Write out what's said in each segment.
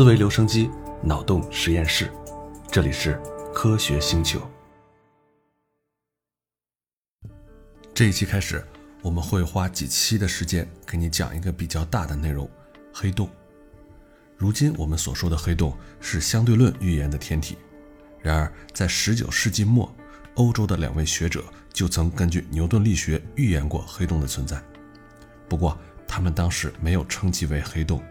思维留声机，脑洞实验室，这里是科学星球。这一期开始，我们会花几期的时间给你讲一个比较大的内容——黑洞。如今我们所说的黑洞是相对论预言的天体，然而在19世纪末，欧洲的两位学者就曾根据牛顿力学预言过黑洞的存在。不过，他们当时没有称其为黑洞。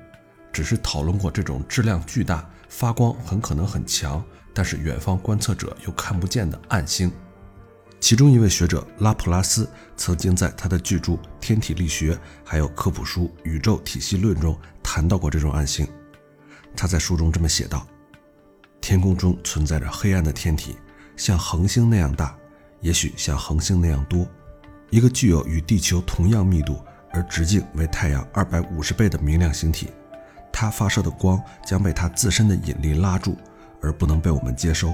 只是讨论过这种质量巨大、发光很可能很强，但是远方观测者又看不见的暗星。其中一位学者拉普拉斯曾经在他的巨著《天体力学》还有科普书《宇宙体系论》中谈到过这种暗星。他在书中这么写道：“天空中存在着黑暗的天体，像恒星那样大，也许像恒星那样多。一个具有与地球同样密度而直径为太阳二百五十倍的明亮星体。”它发射的光将被它自身的引力拉住，而不能被我们接收。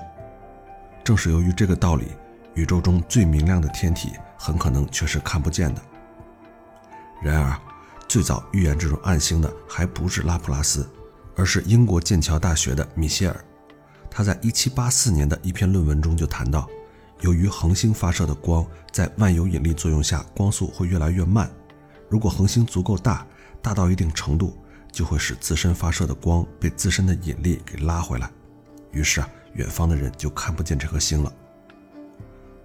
正是由于这个道理，宇宙中最明亮的天体很可能却是看不见的。然而，最早预言这种暗星的还不是拉普拉斯，而是英国剑桥大学的米歇尔。他在1784年的一篇论文中就谈到，由于恒星发射的光在万有引力作用下，光速会越来越慢。如果恒星足够大，大到一定程度，就会使自身发射的光被自身的引力给拉回来，于是啊，远方的人就看不见这颗星了。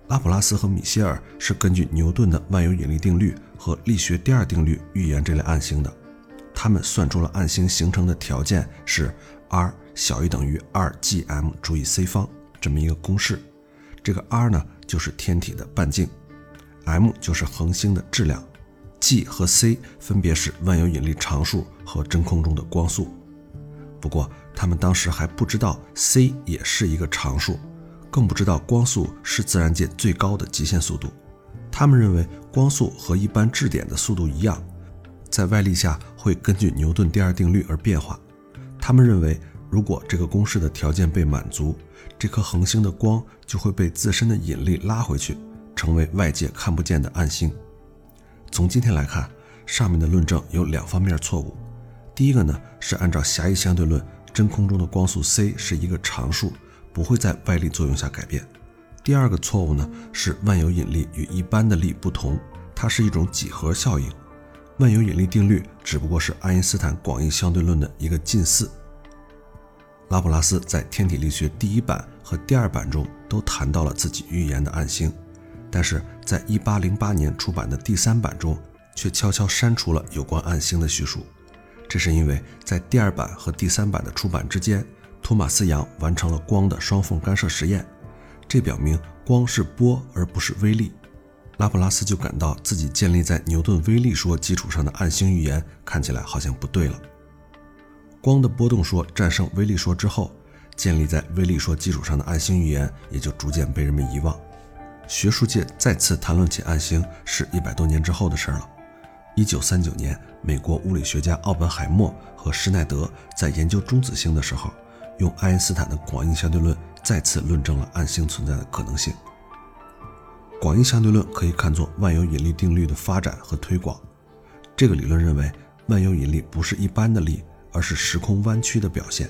拉普拉斯和米歇尔是根据牛顿的万有引力定律和力学第二定律预言这类暗星的。他们算出了暗星形成的条件是 r 小于等于 2gm 除以 c 方这么一个公式。这个 r 呢，就是天体的半径，m 就是恒星的质量。G 和 c 分别是万有引力常数和真空中的光速。不过，他们当时还不知道 c 也是一个常数，更不知道光速是自然界最高的极限速度。他们认为光速和一般质点的速度一样，在外力下会根据牛顿第二定律而变化。他们认为，如果这个公式的条件被满足，这颗恒星的光就会被自身的引力拉回去，成为外界看不见的暗星。从今天来看，上面的论证有两方面错误。第一个呢，是按照狭义相对论，真空中的光速 c 是一个常数，不会在外力作用下改变。第二个错误呢，是万有引力与一般的力不同，它是一种几何效应。万有引力定律只不过是爱因斯坦广义相对论的一个近似。拉普拉斯在《天体力学》第一版和第二版中都谈到了自己预言的暗星。但是在1808年出版的第三版中，却悄悄删除了有关暗星的叙述。这是因为在第二版和第三版的出版之间，托马斯·杨完成了光的双缝干涉实验，这表明光是波而不是微粒。拉普拉斯就感到自己建立在牛顿微粒说基础上的暗星预言看起来好像不对了。光的波动说战胜微粒说之后，建立在微粒说基础上的暗星预言也就逐渐被人们遗忘。学术界再次谈论起暗星是一百多年之后的事了。一九三九年，美国物理学家奥本海默和施耐德在研究中子星的时候，用爱因斯坦的广义相对论再次论证了暗星存在的可能性。广义相对论可以看作万有引力定律的发展和推广。这个理论认为，万有引力不是一般的力，而是时空弯曲的表现。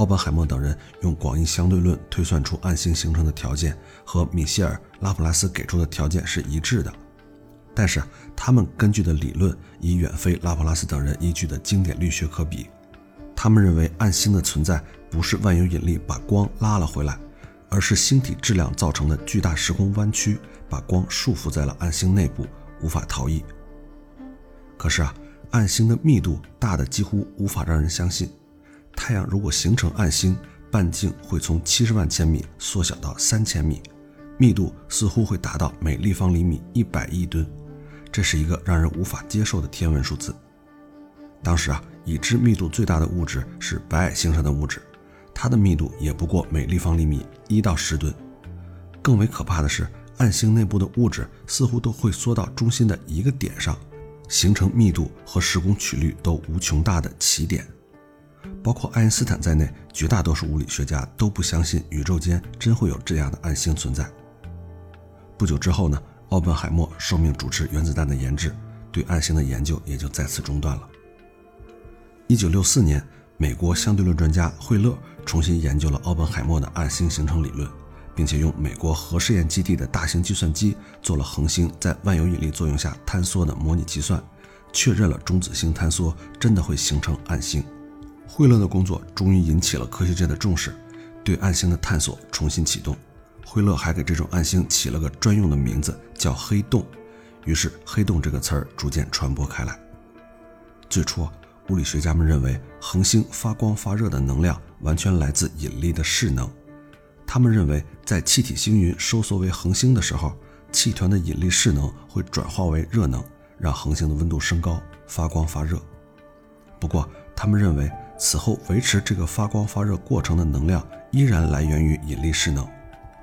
奥本海默等人用广义相对论推算出暗星形成的条件，和米歇尔、拉普拉斯给出的条件是一致的。但是，他们根据的理论已远非拉普拉斯等人依据的经典力学可比。他们认为暗星的存在不是万有引力把光拉了回来，而是星体质量造成的巨大时空弯曲，把光束缚在了暗星内部，无法逃逸。可是啊，暗星的密度大的几乎无法让人相信。太阳如果形成暗星，半径会从七十万千米缩小到三千米，密度似乎会达到每立方厘米一百亿吨，这是一个让人无法接受的天文数字。当时啊，已知密度最大的物质是白矮星上的物质，它的密度也不过每立方厘米一到十吨。更为可怕的是，暗星内部的物质似乎都会缩到中心的一个点上，形成密度和时空曲率都无穷大的奇点。包括爱因斯坦在内，绝大多数物理学家都不相信宇宙间真会有这样的暗星存在。不久之后呢，奥本海默受命主持原子弹的研制，对暗星的研究也就再次中断了。一九六四年，美国相对论专家惠勒重新研究了奥本海默的暗星形成理论，并且用美国核试验基地的大型计算机做了恒星在万有引力作用下坍缩的模拟计算，确认了中子星坍缩真的会形成暗星。惠勒的工作终于引起了科学界的重视，对暗星的探索重新启动。惠勒还给这种暗星起了个专用的名字，叫黑洞。于是“黑洞”这个词儿逐渐传播开来。最初。物理学家们认为，恒星发光发热的能量完全来自引力的势能。他们认为，在气体星云收缩为恒星的时候，气团的引力势能会转化为热能，让恒星的温度升高，发光发热。不过，他们认为此后维持这个发光发热过程的能量依然来源于引力势能，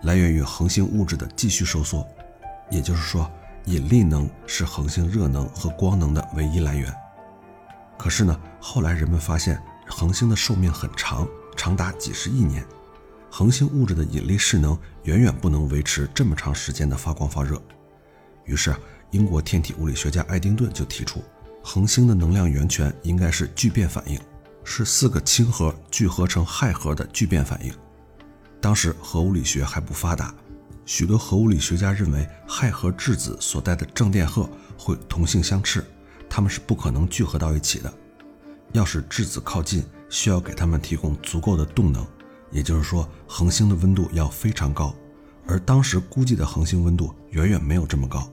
来源于恒星物质的继续收缩。也就是说，引力能是恒星热能和光能的唯一来源。可是呢，后来人们发现恒星的寿命很长，长达几十亿年，恒星物质的引力势能远远不能维持这么长时间的发光发热。于是，英国天体物理学家爱丁顿就提出，恒星的能量源泉应该是聚变反应，是四个氢核聚合成氦核的聚变反应。当时核物理学还不发达，许多核物理学家认为氦核质子所带的正电荷会同性相斥。它们是不可能聚合到一起的。要使质子靠近，需要给它们提供足够的动能，也就是说，恒星的温度要非常高，而当时估计的恒星温度远远没有这么高。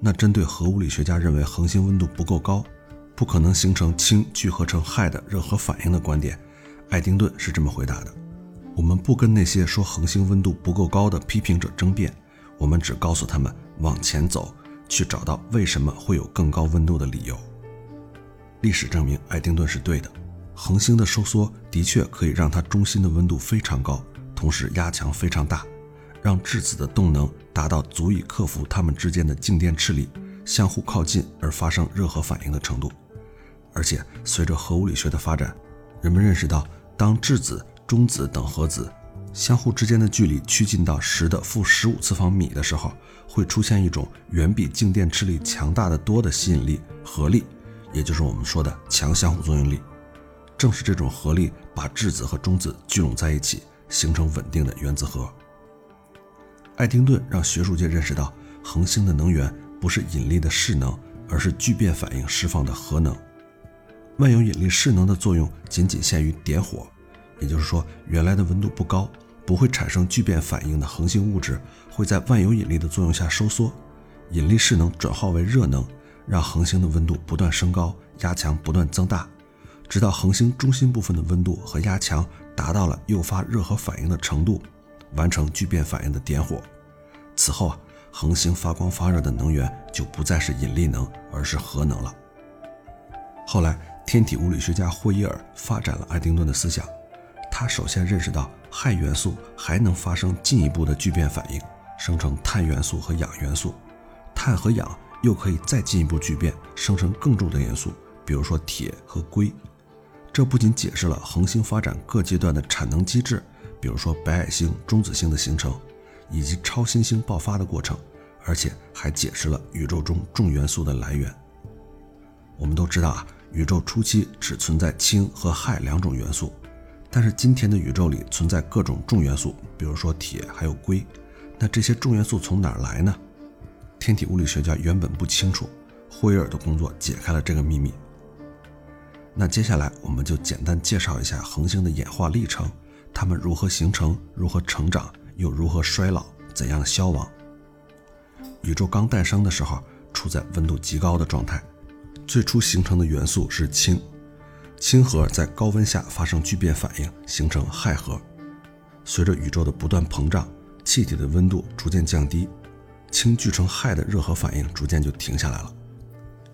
那针对核物理学家认为恒星温度不够高，不可能形成氢聚合成氦的热核反应的观点，爱丁顿是这么回答的：我们不跟那些说恒星温度不够高的批评者争辩，我们只告诉他们往前走。去找到为什么会有更高温度的理由。历史证明，爱丁顿是对的。恒星的收缩的确可以让它中心的温度非常高，同时压强非常大，让质子的动能达到足以克服它们之间的静电斥力，相互靠近而发生热核反应的程度。而且，随着核物理学的发展，人们认识到，当质子、中子等核子相互之间的距离趋近到十的负十五次方米的时候，会出现一种远比静电斥力强大的多的吸引力合力，也就是我们说的强相互作用力。正是这种合力把质子和中子聚拢在一起，形成稳定的原子核。爱丁顿让学术界认识到，恒星的能源不是引力的势能，而是聚变反应释放的核能。万有引力势能的作用仅仅限于点火，也就是说，原来的温度不高。不会产生聚变反应的恒星物质会在万有引力的作用下收缩，引力势能转化为热能，让恒星的温度不断升高，压强不断增大，直到恒星中心部分的温度和压强达到了诱发热核反应的程度，完成聚变反应的点火。此后啊，恒星发光发热的能源就不再是引力能，而是核能了。后来，天体物理学家霍伊尔发展了爱丁顿的思想。他首先认识到氦元素还能发生进一步的聚变反应，生成碳元素和氧元素，碳和氧又可以再进一步聚变，生成更重的元素，比如说铁和硅。这不仅解释了恒星发展各阶段的产能机制，比如说白矮星、中子星的形成，以及超新星爆发的过程，而且还解释了宇宙中重元素的来源。我们都知道啊，宇宙初期只存在氢和氦两种元素。但是今天的宇宙里存在各种重元素，比如说铁还有硅，那这些重元素从哪儿来呢？天体物理学家原本不清楚，霍伊尔的工作解开了这个秘密。那接下来我们就简单介绍一下恒星的演化历程，它们如何形成、如何成长，又如何衰老、怎样消亡。宇宙刚诞生的时候处在温度极高的状态，最初形成的元素是氢。氢核在高温下发生聚变反应，形成氦核。随着宇宙的不断膨胀，气体的温度逐渐降低，氢聚成氦的热核反应逐渐就停下来了。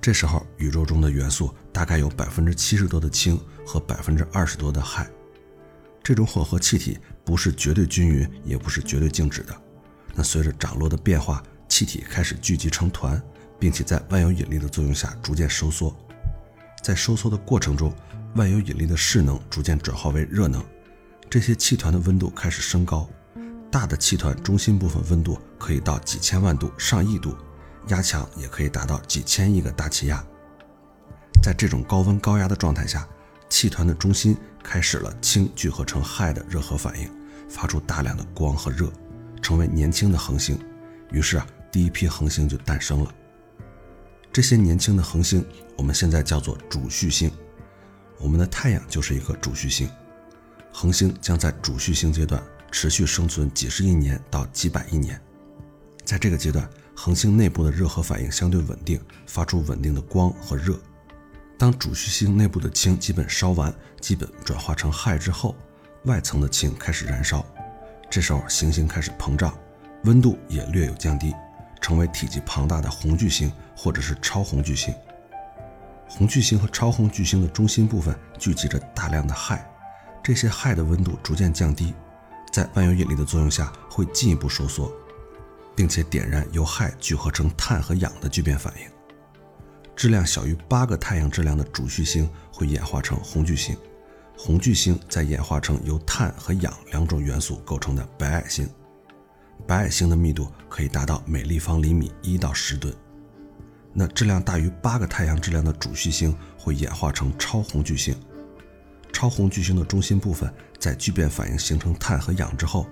这时候，宇宙中的元素大概有百分之七十多的氢和百分之二十多的氦。这种混合气体不是绝对均匀，也不是绝对静止的。那随着涨落的变化，气体开始聚集成团，并且在万有引力的作用下逐渐收缩。在收缩的过程中，万有引力的势能逐渐转化为热能，这些气团的温度开始升高。大的气团中心部分温度可以到几千万度、上亿度，压强也可以达到几千亿个大气压。在这种高温高压的状态下，气团的中心开始了氢聚合成氦的热核反应，发出大量的光和热，成为年轻的恒星。于是啊，第一批恒星就诞生了。这些年轻的恒星，我们现在叫做主序星。我们的太阳就是一颗主序星。恒星将在主序星阶段持续生存几十亿年到几百亿年。在这个阶段，恒星内部的热核反应相对稳定，发出稳定的光和热。当主序星内部的氢基本烧完，基本转化成氦之后，外层的氢开始燃烧。这时候，行星开始膨胀，温度也略有降低，成为体积庞大的红巨星或者是超红巨星。红巨星和超红巨星的中心部分聚集着大量的氦，这些氦的温度逐渐降低，在万有引力的作用下会进一步收缩，并且点燃由氦聚合成碳和氧的聚变反应。质量小于八个太阳质量的主序星会演化成红巨星，红巨星再演化成由碳和氧两种元素构成的白矮星，白矮星的密度可以达到每立方厘米一到十吨。那质量大于八个太阳质量的主序星会演化成超红巨星，超红巨星的中心部分在聚变反应形成碳和氧之后，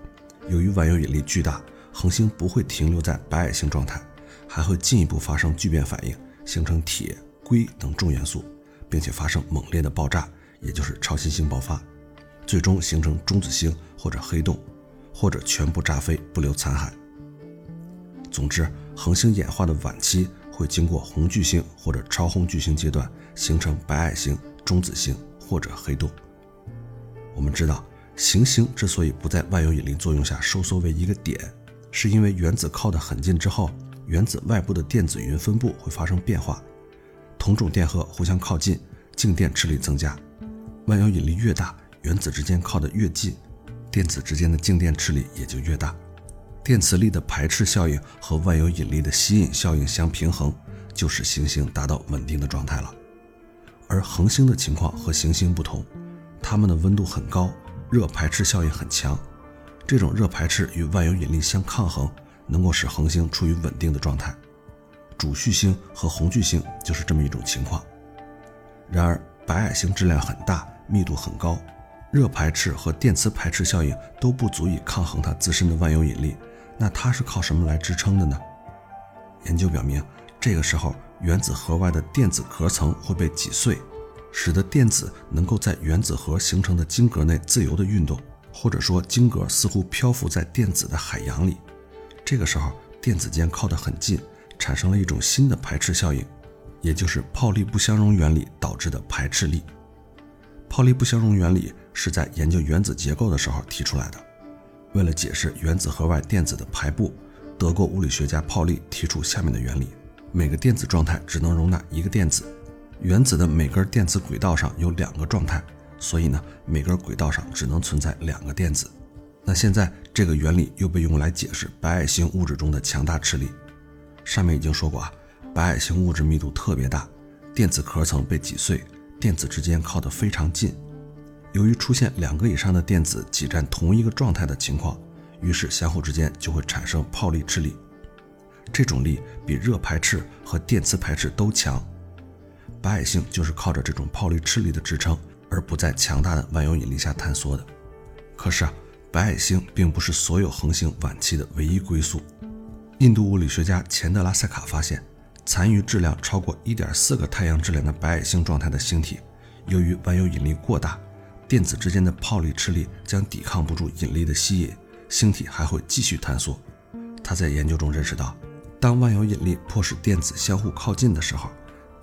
由于万有引力巨大，恒星不会停留在白矮星状态，还会进一步发生聚变反应。形成铁、硅等重元素，并且发生猛烈的爆炸，也就是超新星爆发，最终形成中子星或者黑洞，或者全部炸飞不留残骸。总之，恒星演化的晚期会经过红巨星或者超红巨星阶段，形成白矮星、中子星或者黑洞。我们知道，行星之所以不在万有引力作用下收缩为一个点，是因为原子靠得很近之后。原子外部的电子云分布会发生变化，同种电荷互相靠近，静电斥力增加。万有引力越大，原子之间靠得越近，电子之间的静电斥力也就越大。电磁力的排斥效应和万有引力的吸引效应相平衡，就使行星达到稳定的状态了。而恒星的情况和行星不同，它们的温度很高，热排斥效应很强，这种热排斥与万有引力相抗衡。能够使恒星处于稳定的状态，主序星和红巨星就是这么一种情况。然而，白矮星质量很大，密度很高，热排斥和电磁排斥效应都不足以抗衡它自身的万有引力。那它是靠什么来支撑的呢？研究表明，这个时候原子核外的电子壳层会被挤碎，使得电子能够在原子核形成的晶格内自由地运动，或者说晶格似乎漂浮在电子的海洋里。这个时候，电子间靠得很近，产生了一种新的排斥效应，也就是泡利不相容原理导致的排斥力。泡利不相容原理是在研究原子结构的时候提出来的。为了解释原子核外电子的排布，德国物理学家泡利提出下面的原理：每个电子状态只能容纳一个电子。原子的每根电子轨道上有两个状态，所以呢，每根轨道上只能存在两个电子。那现在这个原理又被用来解释白矮星物质中的强大斥力。上面已经说过啊，白矮星物质密度特别大，电子壳层被挤碎，电子之间靠得非常近。由于出现两个以上的电子挤占同一个状态的情况，于是相互之间就会产生泡利斥力。这种力比热排斥和电磁排斥都强。白矮星就是靠着这种泡利斥力的支撑，而不在强大的万有引力下坍缩的。可是啊。白矮星并不是所有恒星晚期的唯一归宿。印度物理学家钱德拉塞卡发现，残余质量超过1.4个太阳质量的白矮星状态的星体，由于万有引力过大，电子之间的泡利斥力将抵抗不住引力的吸引，星体还会继续坍缩。他在研究中认识到，当万有引力迫使电子相互靠近的时候，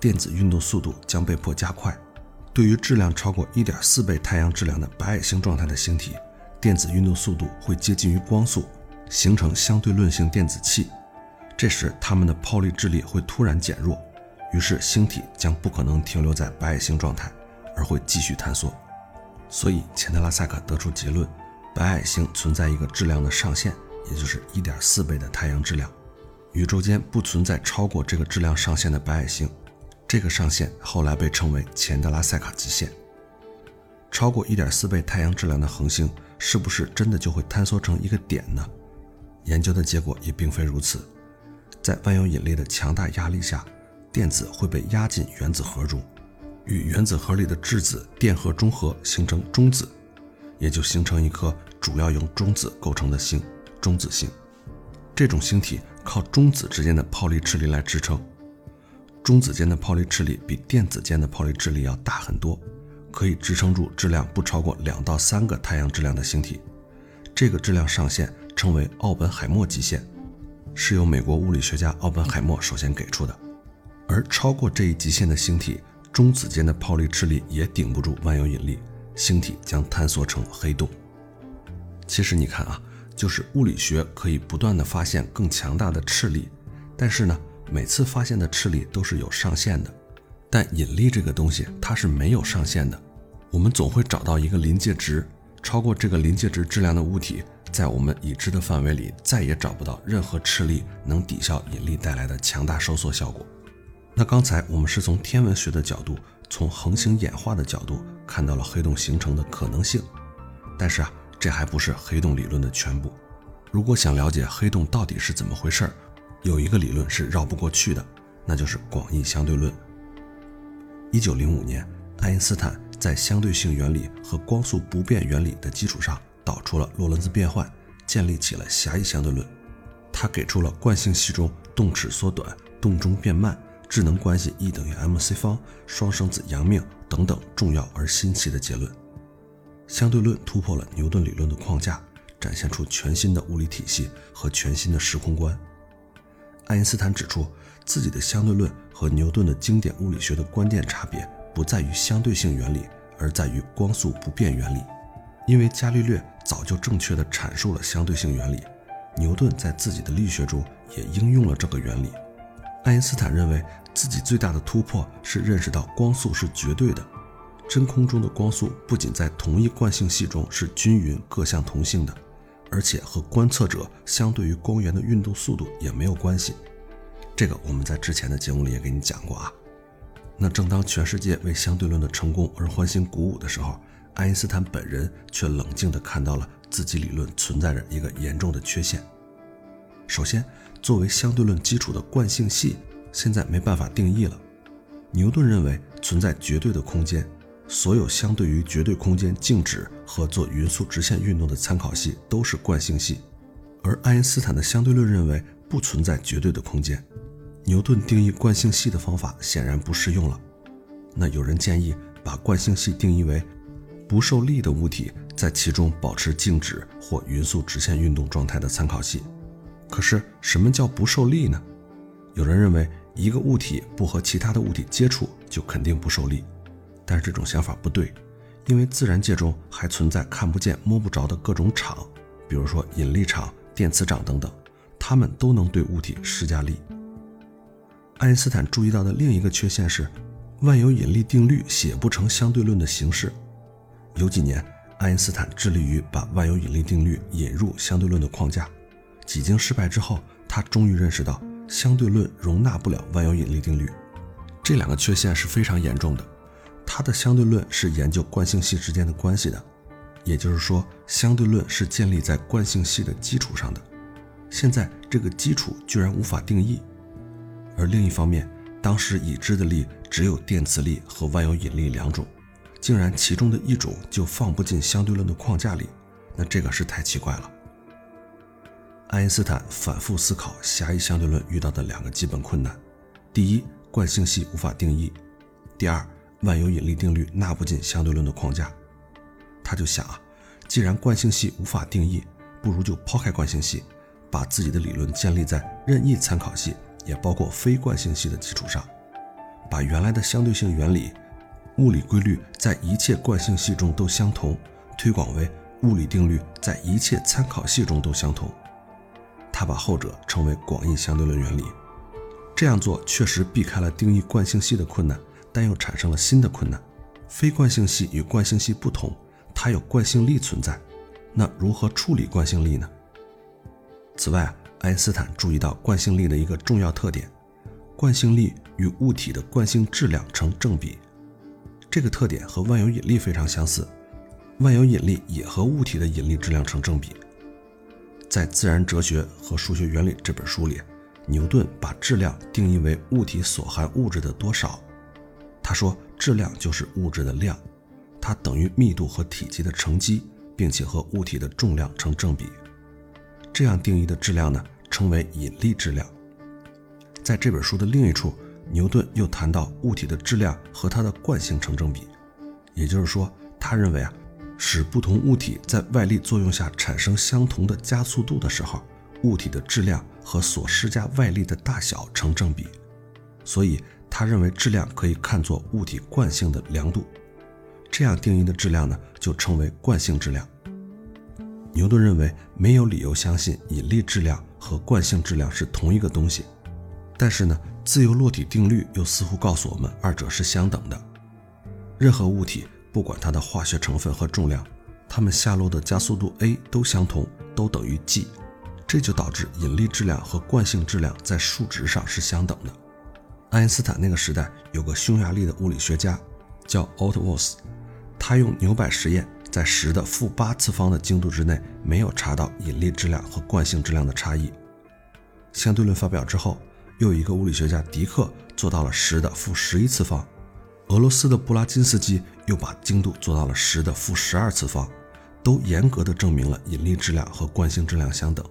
电子运动速度将被迫加快。对于质量超过1.4倍太阳质量的白矮星状态的星体，电子运动速度会接近于光速，形成相对论性电子气。这时，它们的泡利质力会突然减弱，于是星体将不可能停留在白矮星状态，而会继续坍缩。所以，钱德拉塞克得出结论：白矮星存在一个质量的上限，也就是1.4倍的太阳质量。宇宙间不存在超过这个质量上限的白矮星。这个上限后来被称为钱德拉塞卡极限。超过1.4倍太阳质量的恒星。是不是真的就会坍缩成一个点呢？研究的结果也并非如此。在万有引力的强大压力下，电子会被压进原子核中，与原子核里的质子电荷中和，形成中子，也就形成一颗主要由中子构成的星——中子星。这种星体靠中子之间的泡利斥力来支撑。中子间的泡利斥力比电子间的泡利斥力要大很多，可以支撑住质量不超过两到三个太阳质量的星体。这个质量上限称为奥本海默极限，是由美国物理学家奥本海默首先给出的。而超过这一极限的星体，中子间的泡利斥力也顶不住万有引力，星体将坍缩成黑洞。其实你看啊，就是物理学可以不断的发现更强大的斥力，但是呢，每次发现的斥力都是有上限的。但引力这个东西它是没有上限的，我们总会找到一个临界值。超过这个临界值质量的物体，在我们已知的范围里，再也找不到任何斥力能抵消引力带来的强大收缩效果。那刚才我们是从天文学的角度，从恒星演化的角度看到了黑洞形成的可能性。但是啊，这还不是黑洞理论的全部。如果想了解黑洞到底是怎么回事儿，有一个理论是绕不过去的，那就是广义相对论。一九零五年，爱因斯坦。在相对性原理和光速不变原理的基础上，导出了洛伦兹变换，建立起了狭义相对论。他给出了惯性系中动尺缩短、动中变慢、智能关系 E 等于 mc 方、双生子阳命等等重要而新奇的结论。相对论突破了牛顿理论的框架，展现出全新的物理体系和全新的时空观。爱因斯坦指出，自己的相对论和牛顿的经典物理学的关键差别。不在于相对性原理，而在于光速不变原理。因为伽利略早就正确地阐述了相对性原理，牛顿在自己的力学中也应用了这个原理。爱因斯坦认为自己最大的突破是认识到光速是绝对的，真空中的光速不仅在同一惯性系中是均匀各项同性的，而且和观测者相对于光源的运动速度也没有关系。这个我们在之前的节目里也给你讲过啊。那正当全世界为相对论的成功而欢欣鼓舞的时候，爱因斯坦本人却冷静地看到了自己理论存在着一个严重的缺陷。首先，作为相对论基础的惯性系现在没办法定义了。牛顿认为存在绝对的空间，所有相对于绝对空间静止和做匀速直线运动的参考系都是惯性系，而爱因斯坦的相对论认为不存在绝对的空间。牛顿定义惯性系的方法显然不适用了。那有人建议把惯性系定义为不受力的物体在其中保持静止或匀速直线运动状态的参考系。可是什么叫不受力呢？有人认为一个物体不和其他的物体接触就肯定不受力，但是这种想法不对，因为自然界中还存在看不见摸不着的各种场，比如说引力场、电磁场等等，它们都能对物体施加力。爱因斯坦注意到的另一个缺陷是，万有引力定律写不成相对论的形式。有几年，爱因斯坦致力于把万有引力定律引入相对论的框架。几经失败之后，他终于认识到相对论容纳不了万有引力定律。这两个缺陷是非常严重的。它的相对论是研究惯性系之间的关系的，也就是说，相对论是建立在惯性系的基础上的。现在这个基础居然无法定义。而另一方面，当时已知的力只有电磁力和万有引力两种，竟然其中的一种就放不进相对论的框架里，那这个是太奇怪了。爱因斯坦反复思考狭义相对论遇到的两个基本困难：第一，惯性系无法定义；第二，万有引力定律纳不进相对论的框架。他就想啊，既然惯性系无法定义，不如就抛开惯性系，把自己的理论建立在任意参考系。也包括非惯性系的基础上，把原来的相对性原理、物理规律在一切惯性系中都相同，推广为物理定律在一切参考系中都相同。他把后者称为广义相对论原理。这样做确实避开了定义惯性系的困难，但又产生了新的困难：非惯性系与惯性系不同，它有惯性力存在。那如何处理惯性力呢？此外。爱因斯坦注意到惯性力的一个重要特点：惯性力与物体的惯性质量成正比。这个特点和万有引力非常相似，万有引力也和物体的引力质量成正比。在《自然哲学和数学原理》这本书里，牛顿把质量定义为物体所含物质的多少。他说，质量就是物质的量，它等于密度和体积的乘积，并且和物体的重量成正比。这样定义的质量呢，称为引力质量。在这本书的另一处，牛顿又谈到物体的质量和它的惯性成正比，也就是说，他认为啊，使不同物体在外力作用下产生相同的加速度的时候，物体的质量和所施加外力的大小成正比。所以，他认为质量可以看作物体惯性的量度。这样定义的质量呢，就称为惯性质量。牛顿认为没有理由相信引力质量和惯性质量是同一个东西，但是呢，自由落体定律又似乎告诉我们二者是相等的。任何物体，不管它的化学成分和重量，它们下落的加速度 a 都相同，都等于 g，这就导致引力质量和惯性质量在数值上是相等的。爱因斯坦那个时代有个匈牙利的物理学家叫 Otto Voss，他用牛摆实验。在十的负八次方的精度之内，没有查到引力质量和惯性质量的差异。相对论发表之后，又有一个物理学家迪克做到了十的负十一次方。俄罗斯的布拉金斯基又把精度做到了十的负十二次方，都严格的证明了引力质量和惯性质量相等。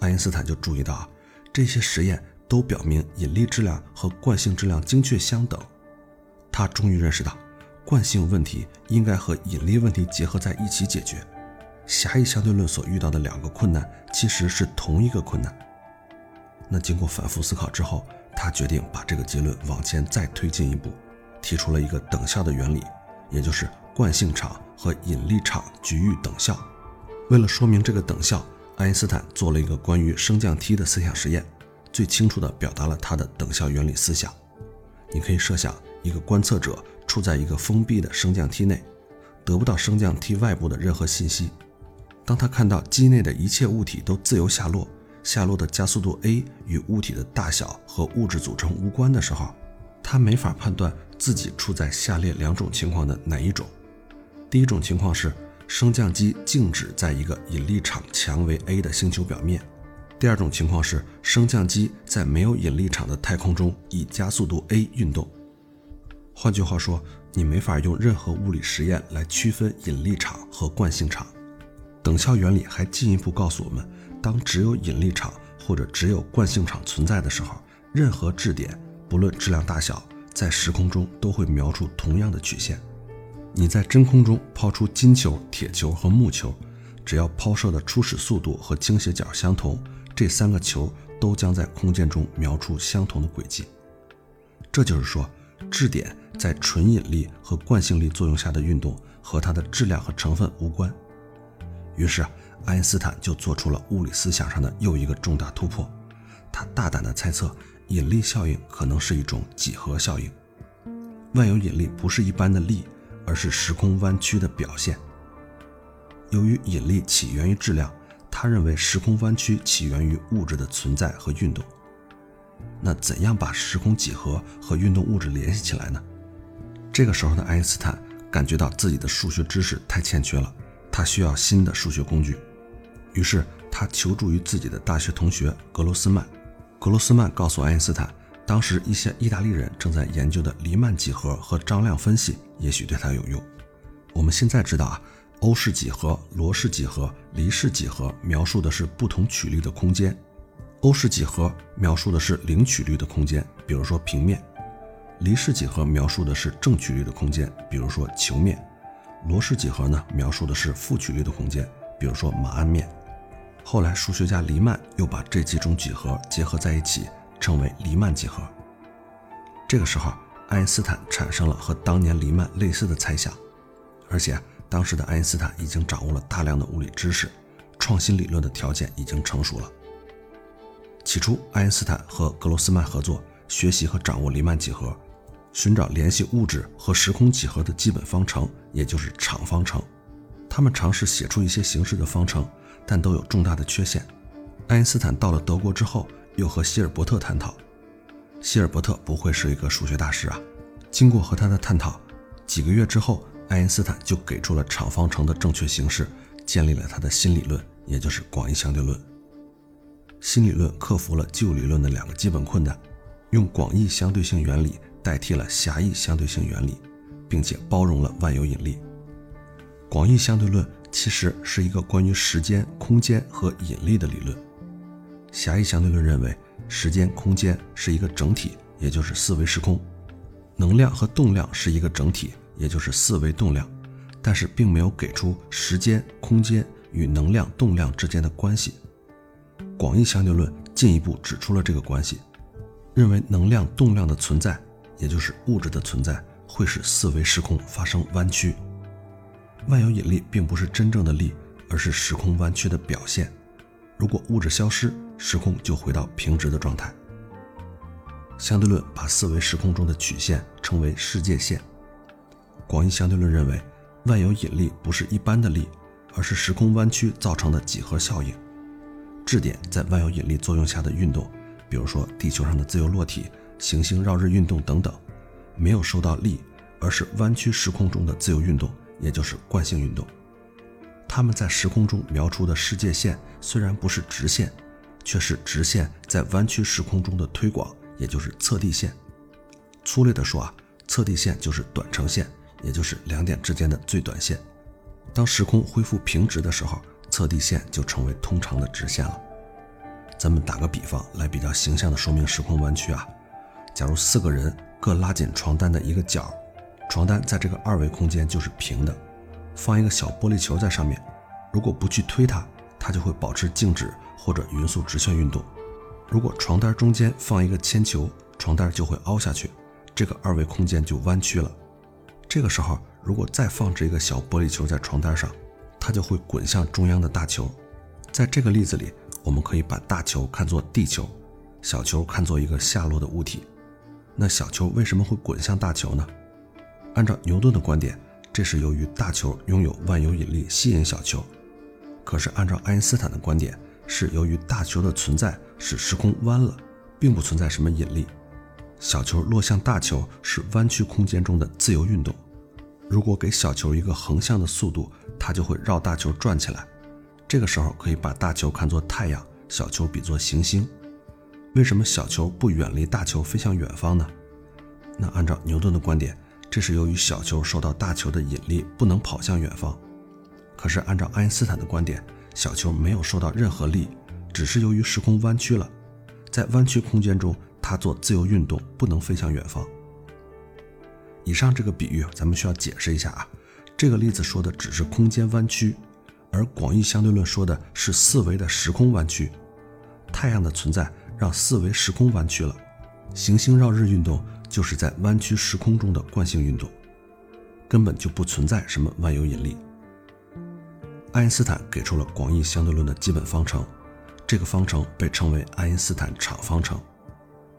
爱因斯坦就注意到啊，这些实验都表明引力质量和惯性质量精确相等。他终于认识到。惯性问题应该和引力问题结合在一起解决。狭义相对论所遇到的两个困难其实是同一个困难。那经过反复思考之后，他决定把这个结论往前再推进一步，提出了一个等效的原理，也就是惯性场和引力场局域等效。为了说明这个等效，爱因斯坦做了一个关于升降梯的思想实验，最清楚地表达了他的等效原理思想。你可以设想一个观测者。处在一个封闭的升降梯内，得不到升降梯外部的任何信息。当他看到机内的一切物体都自由下落，下落的加速度 a 与物体的大小和物质组成无关的时候，他没法判断自己处在下列两种情况的哪一种。第一种情况是升降机静止在一个引力场强为 a 的星球表面；第二种情况是升降机在没有引力场的太空中以加速度 a 运动。换句话说，你没法用任何物理实验来区分引力场和惯性场。等效原理还进一步告诉我们，当只有引力场或者只有惯性场存在的时候，任何质点，不论质量大小，在时空中都会描出同样的曲线。你在真空中抛出金球、铁球和木球，只要抛射的初始速度和倾斜角相同，这三个球都将在空间中描出相同的轨迹。这就是说，质点。在纯引力和惯性力作用下的运动和它的质量和成分无关。于是，爱因斯坦就做出了物理思想上的又一个重大突破。他大胆地猜测，引力效应可能是一种几何效应。万有引力不是一般的力，而是时空弯曲的表现。由于引力起源于质量，他认为时空弯曲起源于物质的存在和运动。那怎样把时空几何和运动物质联系起来呢？这个时候的爱因斯坦感觉到自己的数学知识太欠缺了，他需要新的数学工具。于是他求助于自己的大学同学格罗斯曼。格罗斯曼告诉爱因斯坦，当时一些意大利人正在研究的黎曼几何和张量分析也许对他有用。我们现在知道啊，欧式几何、罗氏几何、黎氏几何描述的是不同曲率的空间。欧式几何描述的是零曲率的空间，比如说平面。黎氏几何描述的是正曲率的空间，比如说球面；罗氏几何呢，描述的是负曲率的空间，比如说马鞍面。后来，数学家黎曼又把这几种几何结合在一起，称为黎曼几何。这个时候，爱因斯坦产生了和当年黎曼类似的猜想，而且当时的爱因斯坦已经掌握了大量的物理知识，创新理论的条件已经成熟了。起初，爱因斯坦和格罗斯曼合作，学习和掌握黎曼几何。寻找联系物质和时空几何的基本方程，也就是场方程。他们尝试写出一些形式的方程，但都有重大的缺陷。爱因斯坦到了德国之后，又和希尔伯特探讨。希尔伯特不会是一个数学大师啊！经过和他的探讨，几个月之后，爱因斯坦就给出了场方程的正确形式，建立了他的新理论，也就是广义相对论。新理论克服了旧理论的两个基本困难，用广义相对性原理。代替了狭义相对性原理，并且包容了万有引力。广义相对论其实是一个关于时间、空间和引力的理论。狭义相对论认为，时间、空间是一个整体，也就是四维时空；能量和动量是一个整体，也就是四维动量。但是并没有给出时间、空间与能量、动量之间的关系。广义相对论进一步指出了这个关系，认为能量、动量的存在，也就是物质的存在，会使四维时空发生弯曲。万有引力并不是真正的力，而是时空弯曲的表现。如果物质消失，时空就回到平直的状态。相对论把四维时空中的曲线称为世界线。广义相对论认为。万有引力不是一般的力，而是时空弯曲造成的几何效应。质点在万有引力作用下的运动，比如说地球上的自由落体、行星绕日运动等等，没有受到力，而是弯曲时空中的自由运动，也就是惯性运动。它们在时空中描出的世界线虽然不是直线，却是直线在弯曲时空中的推广，也就是测地线。粗略地说啊，测地线就是短程线。也就是两点之间的最短线。当时空恢复平直的时候，测地线就成为通常的直线了。咱们打个比方来比较形象的说明时空弯曲啊。假如四个人各拉紧床单的一个角，床单在这个二维空间就是平的。放一个小玻璃球在上面，如果不去推它，它就会保持静止或者匀速直线运动。如果床单中间放一个铅球，床单就会凹下去，这个二维空间就弯曲了。这个时候，如果再放置一个小玻璃球在床单上，它就会滚向中央的大球。在这个例子里，我们可以把大球看作地球，小球看作一个下落的物体。那小球为什么会滚向大球呢？按照牛顿的观点，这是由于大球拥有万有引力吸引小球。可是按照爱因斯坦的观点，是由于大球的存在使时空弯了，并不存在什么引力。小球落向大球是弯曲空间中的自由运动。如果给小球一个横向的速度，它就会绕大球转起来。这个时候可以把大球看作太阳，小球比作行星。为什么小球不远离大球飞向远方呢？那按照牛顿的观点，这是由于小球受到大球的引力，不能跑向远方。可是按照爱因斯坦的观点，小球没有受到任何力，只是由于时空弯曲了，在弯曲空间中。它做自由运动不能飞向远方。以上这个比喻，咱们需要解释一下啊。这个例子说的只是空间弯曲，而广义相对论说的是四维的时空弯曲。太阳的存在让四维时空弯曲了，行星绕日运动就是在弯曲时空中的惯性运动，根本就不存在什么万有引力。爱因斯坦给出了广义相对论的基本方程，这个方程被称为爱因斯坦场方程。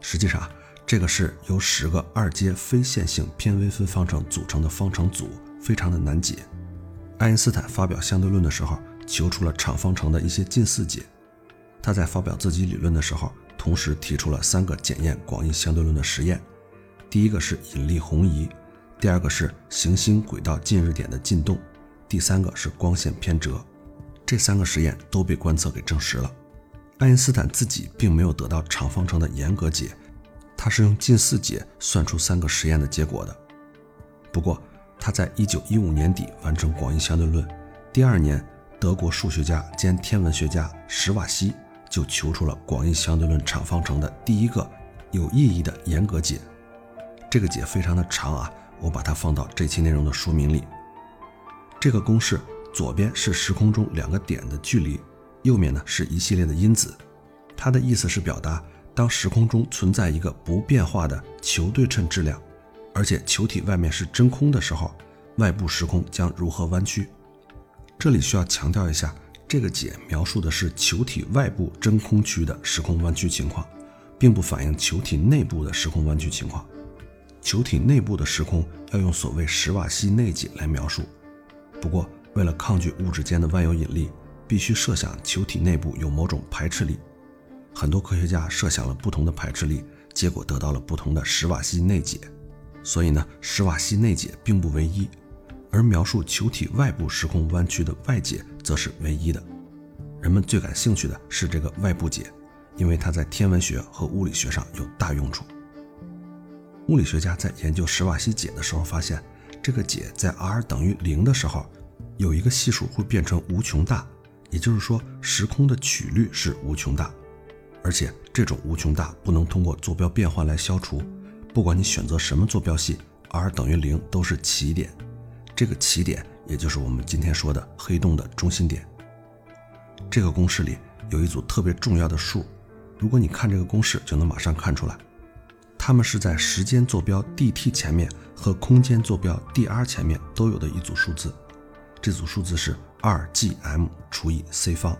实际上，这个是由十个二阶非线性偏微分方程组成的方程组，非常的难解。爱因斯坦发表相对论的时候，求出了场方程的一些近似解。他在发表自己理论的时候，同时提出了三个检验广义相对论的实验。第一个是引力红移，第二个是行星轨道近日点的进动，第三个是光线偏折。这三个实验都被观测给证实了。爱因斯坦自己并没有得到场方程的严格解，他是用近似解算出三个实验的结果的。不过，他在1915年底完成广义相对论，第二年，德国数学家兼天文学家史瓦西就求出了广义相对论场方程的第一个有意义的严格解。这个解非常的长啊，我把它放到这期内容的说明里。这个公式左边是时空中两个点的距离。右面呢是一系列的因子，它的意思是表达当时空中存在一个不变化的球对称质量，而且球体外面是真空的时候，外部时空将如何弯曲。这里需要强调一下，这个解描述的是球体外部真空区的时空弯曲情况，并不反映球体内部的时空弯曲情况。球体内部的时空要用所谓史瓦西内解来描述。不过，为了抗拒物质间的万有引力。必须设想球体内部有某种排斥力，很多科学家设想了不同的排斥力，结果得到了不同的史瓦西内解。所以呢，史瓦西内解并不唯一，而描述球体外部时空弯曲的外解则是唯一的。人们最感兴趣的是这个外部解，因为它在天文学和物理学上有大用处。物理学家在研究史瓦西解的时候发现，这个解在 r 等于零的时候，有一个系数会变成无穷大，也就是说时空的曲率是无穷大，而且这种无穷大不能通过坐标变换来消除，不管你选择什么坐标系，r 等于零都是起点，这个起点也就是我们今天说的黑洞的中心点。这个公式里有一组特别重要的数，如果你看这个公式，就能马上看出来，它们是在时间坐标 dt 前面和空间坐标 dr 前面都有的一组数字。这组数字是 2gm 除以 c 方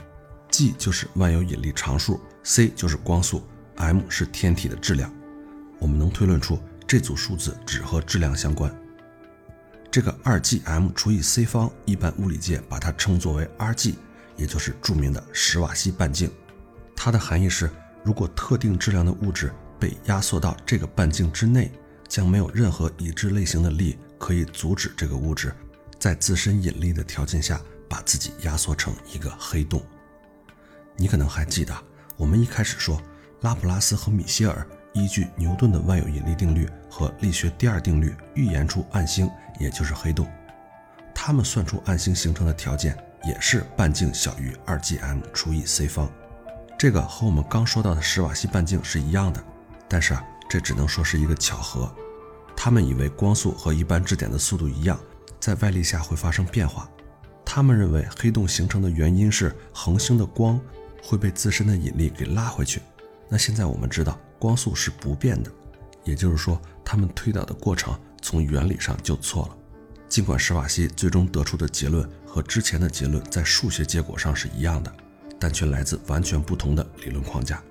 ，g 就是万有引力常数，c 就是光速，m 是天体的质量。我们能推论出这组数字只和质量相关。这个 2gm 除以 c 方，一般物理界把它称作为 Rg。也就是著名的史瓦西半径，它的含义是，如果特定质量的物质被压缩到这个半径之内，将没有任何已知类型的力可以阻止这个物质在自身引力的条件下把自己压缩成一个黑洞。你可能还记得，我们一开始说，拉普拉斯和米歇尔依据牛顿的万有引力定律和力学第二定律预言出暗星，也就是黑洞。他们算出暗星形成的条件。也是半径小于二 gm 除以 c 方，这个和我们刚说到的史瓦西半径是一样的，但是啊，这只能说是一个巧合。他们以为光速和一般质点的速度一样，在外力下会发生变化。他们认为黑洞形成的原因是恒星的光会被自身的引力给拉回去。那现在我们知道光速是不变的，也就是说，他们推导的过程从原理上就错了。尽管史瓦西最终得出的结论和之前的结论在数学结果上是一样的，但却来自完全不同的理论框架，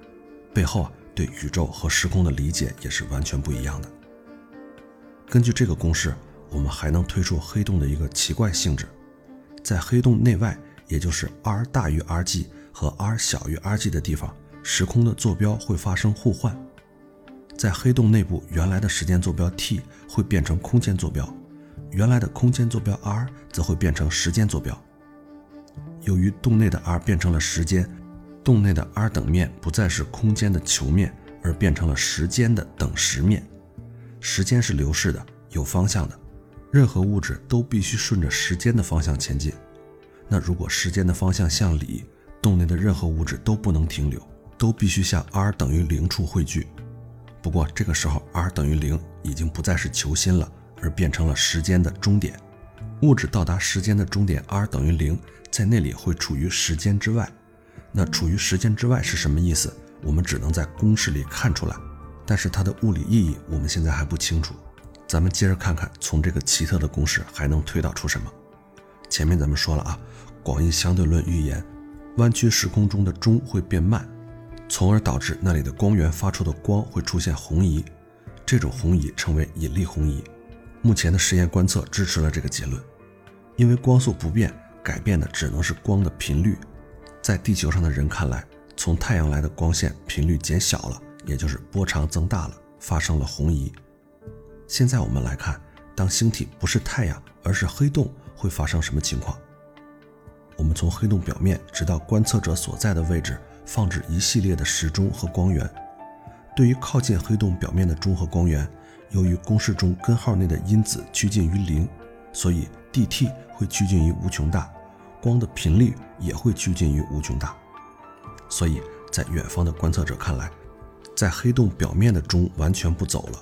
背后啊对宇宙和时空的理解也是完全不一样的。根据这个公式，我们还能推出黑洞的一个奇怪性质：在黑洞内外，也就是 r 大于 Rg 和 r 小于 Rg 的地方，时空的坐标会发生互换。在黑洞内部，原来的时间坐标 t 会变成空间坐标。原来的空间坐标 r 则会变成时间坐标。由于洞内的 r 变成了时间，洞内的 r 等面不再是空间的球面，而变成了时间的等时面。时间是流逝的，有方向的，任何物质都必须顺着时间的方向前进。那如果时间的方向向里，洞内的任何物质都不能停留，都必须向 r 等于零处汇聚。不过这个时候 r 等于零已经不再是球心了。而变成了时间的终点，物质到达时间的终点 r 等于零，在那里会处于时间之外。那处于时间之外是什么意思？我们只能在公式里看出来，但是它的物理意义我们现在还不清楚。咱们接着看看，从这个奇特的公式还能推导出什么？前面咱们说了啊，广义相对论预言，弯曲时空中的钟会变慢，从而导致那里的光源发出的光会出现红移，这种红移称为引力红移。目前的实验观测支持了这个结论，因为光速不变，改变的只能是光的频率。在地球上的人看来，从太阳来的光线频率减小了，也就是波长增大了，发生了红移。现在我们来看，当星体不是太阳，而是黑洞，会发生什么情况？我们从黑洞表面直到观测者所在的位置，放置一系列的时钟和光源。对于靠近黑洞表面的钟和光源。由于公式中根号内的因子趋近于零，所以 dT 会趋近于无穷大，光的频率也会趋近于无穷大。所以在远方的观测者看来，在黑洞表面的钟完全不走了，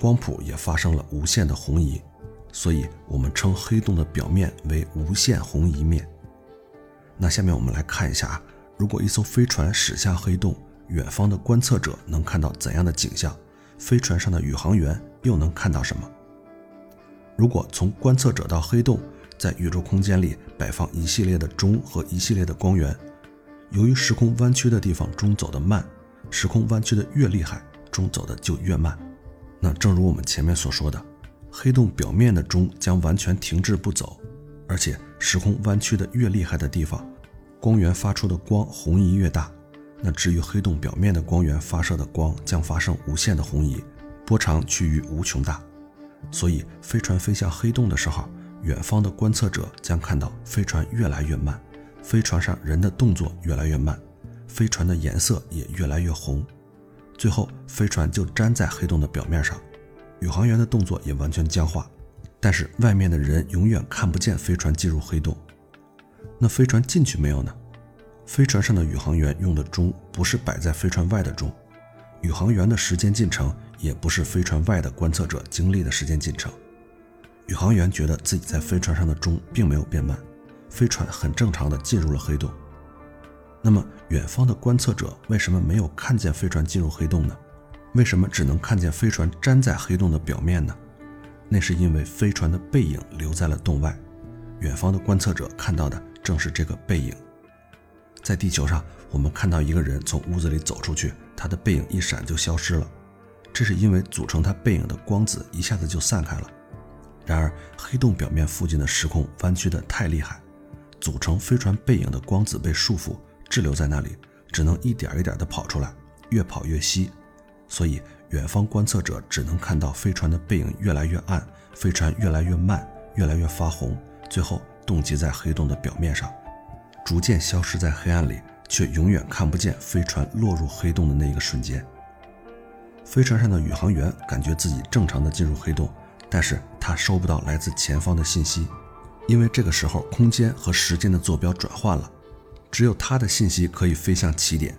光谱也发生了无限的红移，所以我们称黑洞的表面为无限红移面。那下面我们来看一下，如果一艘飞船驶向黑洞，远方的观测者能看到怎样的景象？飞船上的宇航员又能看到什么？如果从观测者到黑洞，在宇宙空间里摆放一系列的钟和一系列的光源，由于时空弯曲的地方钟走得慢，时空弯曲的越厉害，钟走的就越慢。那正如我们前面所说的，黑洞表面的钟将完全停滞不走，而且时空弯曲的越厉害的地方，光源发出的光红移越大。那至于黑洞表面的光源发射的光将发生无限的红移，波长趋于无穷大，所以飞船飞向黑洞的时候，远方的观测者将看到飞船越来越慢，飞船上人的动作越来越慢，飞船的颜色也越来越红，最后飞船就粘在黑洞的表面上，宇航员的动作也完全僵化，但是外面的人永远看不见飞船进入黑洞。那飞船进去没有呢？飞船上的宇航员用的钟不是摆在飞船外的钟，宇航员的时间进程也不是飞船外的观测者经历的时间进程。宇航员觉得自己在飞船上的钟并没有变慢，飞船很正常的进入了黑洞。那么远方的观测者为什么没有看见飞船进入黑洞呢？为什么只能看见飞船粘在黑洞的表面呢？那是因为飞船的背影留在了洞外，远方的观测者看到的正是这个背影。在地球上，我们看到一个人从屋子里走出去，他的背影一闪就消失了，这是因为组成他背影的光子一下子就散开了。然而，黑洞表面附近的时空弯曲的太厉害，组成飞船背影的光子被束缚滞留在那里，只能一点一点地跑出来，越跑越稀。所以，远方观测者只能看到飞船的背影越来越暗，飞船越来越慢，越来越发红，最后冻结在黑洞的表面上，逐渐消失在黑暗里，却永远看不见飞船落入黑洞的那一个瞬间。飞船上的宇航员感觉自己正常的进入黑洞，但是他收不到来自前方的信息，因为这个时候空间和时间的坐标转换了，只有他的信息可以飞向起点，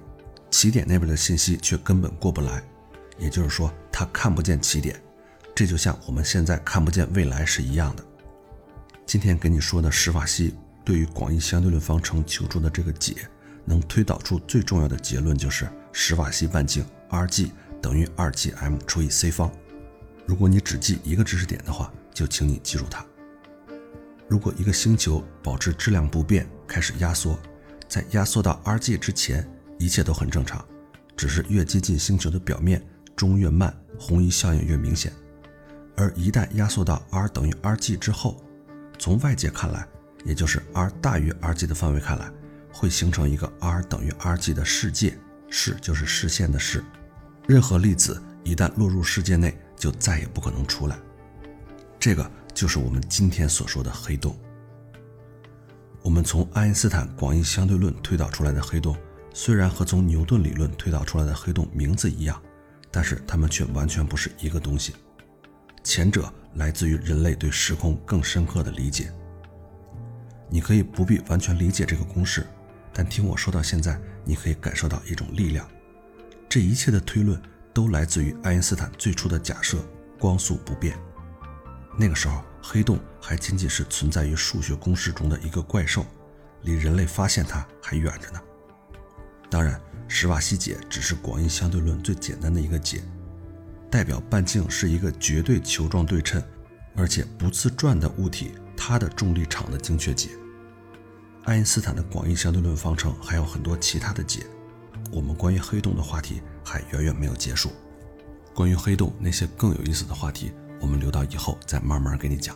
起点那边的信息却根本过不来。也就是说，他看不见起点，这就像我们现在看不见未来是一样的。今天给你说的史瓦西对于广义相对论方程求出的这个解，能推导出最重要的结论，就是史瓦西半径 r_g 等于 2gm 除以 c 方。如果你只记一个知识点的话，就请你记住它。如果一个星球保持质量不变，开始压缩，在压缩到 r_g 之前，一切都很正常，只是越接近星球的表面。钟越慢，红移效应越明显。而一旦压缩到 r 等于 r_g 之后，从外界看来，也就是 r 大于 r_g 的范围看来，会形成一个 r 等于 r_g 的世界，视就是视线的视。任何粒子一旦落入世界内，就再也不可能出来。这个就是我们今天所说的黑洞。我们从爱因斯坦广义相对论推导出来的黑洞，虽然和从牛顿理论推导出来的黑洞名字一样。但是它们却完全不是一个东西，前者来自于人类对时空更深刻的理解。你可以不必完全理解这个公式，但听我说到现在，你可以感受到一种力量。这一切的推论都来自于爱因斯坦最初的假设：光速不变。那个时候，黑洞还仅仅是存在于数学公式中的一个怪兽，离人类发现它还远着呢。当然。史瓦西解只是广义相对论最简单的一个解，代表半径是一个绝对球状对称，而且不自转的物体它的重力场的精确解。爱因斯坦的广义相对论方程还有很多其他的解，我们关于黑洞的话题还远远没有结束。关于黑洞那些更有意思的话题，我们留到以后再慢慢给你讲。